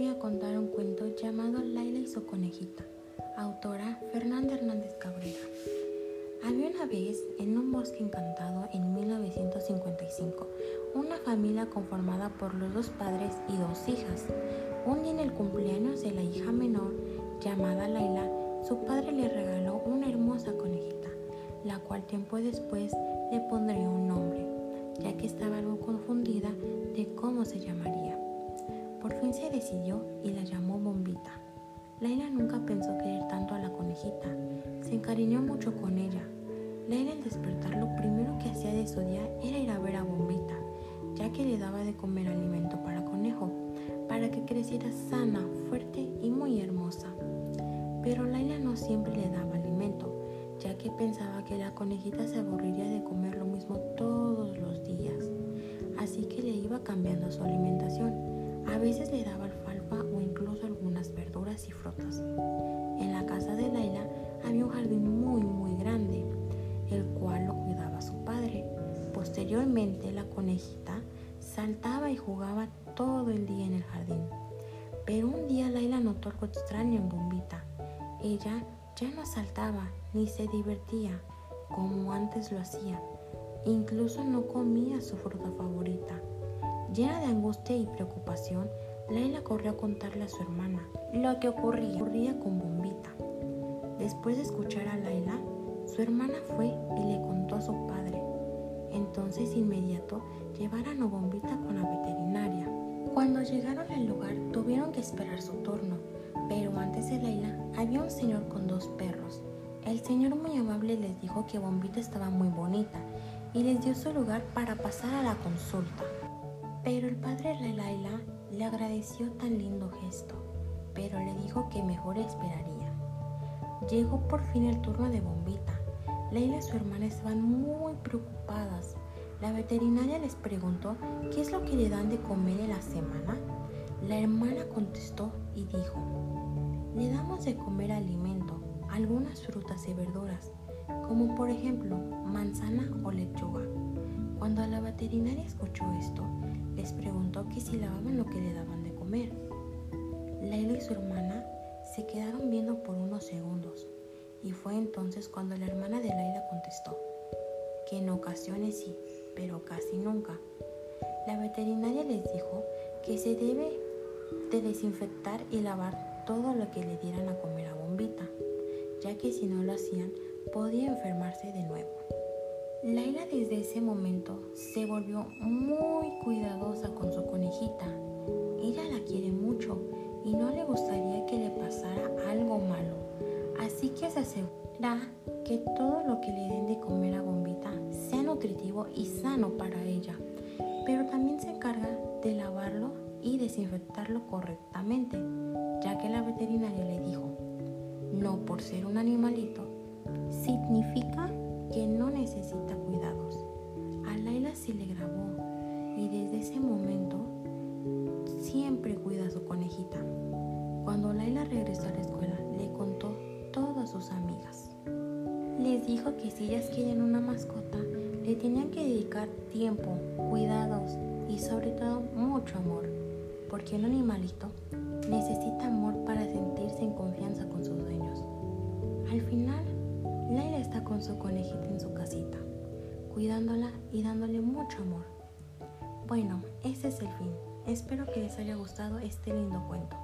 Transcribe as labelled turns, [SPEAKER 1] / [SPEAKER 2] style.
[SPEAKER 1] Voy a contar un cuento llamado Laila y su conejita, autora Fernanda Hernández Cabrera. Había una vez, en un bosque encantado en 1955, una familia conformada por los dos padres y dos hijas. Un día en el cumpleaños de la hija menor, llamada Laila, su padre le regaló una hermosa conejita, la cual tiempo después le pondría un nombre, ya que estaba algo confundida de cómo se llamaría. Por fin se decidió y la llamó Bombita. Laila nunca pensó querer tanto a la conejita. Se encariñó mucho con ella. Laila al despertar lo primero que hacía de su día era ir a ver a Bombita, ya que le daba de comer alimento para conejo, para que creciera sana, fuerte y muy hermosa. Pero Laila no siempre le daba alimento, ya que pensaba que la conejita se aburriría de comer lo mismo todos los días. Así que le iba cambiando su alimentación a veces le daba alfalfa o incluso algunas verduras y frutas. En la casa de Laila había un jardín muy muy grande, el cual lo cuidaba su padre. Posteriormente la conejita saltaba y jugaba todo el día en el jardín. Pero un día Laila notó algo extraño en Bombita. Ella ya no saltaba ni se divertía como antes lo hacía. Incluso no comía su fruta favorita. Llena de angustia y preocupación, Laila corrió a contarle a su hermana lo que ocurría, ocurría con Bombita. Después de escuchar a Laila, su hermana fue y le contó a su padre. Entonces inmediato llevaron a Bombita con la veterinaria. Cuando llegaron al lugar tuvieron que esperar su turno, pero antes de Laila había un señor con dos perros. El señor muy amable les dijo que Bombita estaba muy bonita y les dio su lugar para pasar a la consulta. Pero el padre de Laila le agradeció tan lindo gesto, pero le dijo que mejor esperaría. Llegó por fin el turno de Bombita. Laila y su hermana estaban muy preocupadas. La veterinaria les preguntó qué es lo que le dan de comer en la semana. La hermana contestó y dijo, le damos de comer alimento, algunas frutas y verduras, como por ejemplo manzana o lechuga. Cuando la veterinaria escuchó esto, les preguntó que si lavaban lo que le daban de comer. Laila y su hermana se quedaron viendo por unos segundos y fue entonces cuando la hermana de Laila contestó que en ocasiones sí, pero casi nunca. La veterinaria les dijo que se debe de desinfectar y lavar todo lo que le dieran a comer a Bombita, ya que si no lo hacían podía enfermarse de nuevo. Laila desde ese momento se volvió muy cuidadosa con su conejita. Ella la quiere mucho y no le gustaría que le pasara algo malo. Así que se asegura que todo lo que le den de comer a Bombita sea nutritivo y sano para ella. Pero también se encarga de lavarlo y desinfectarlo correctamente, ya que la veterinaria le dijo, no por ser un animalito, significa que no necesita cuidados. A Laila sí le grabó y desde ese momento siempre cuida a su conejita. Cuando Laila regresó a la escuela, le contó todo a sus amigas. Les dijo que si ellas quieren una mascota, le tenían que dedicar tiempo, cuidados y sobre todo mucho amor, porque un animalito necesita amor para sentirse en confianza con sus dueños. Al final, Laila está con su conejita en su casita, cuidándola y dándole mucho amor. Bueno, ese es el fin. Espero que les haya gustado este lindo cuento.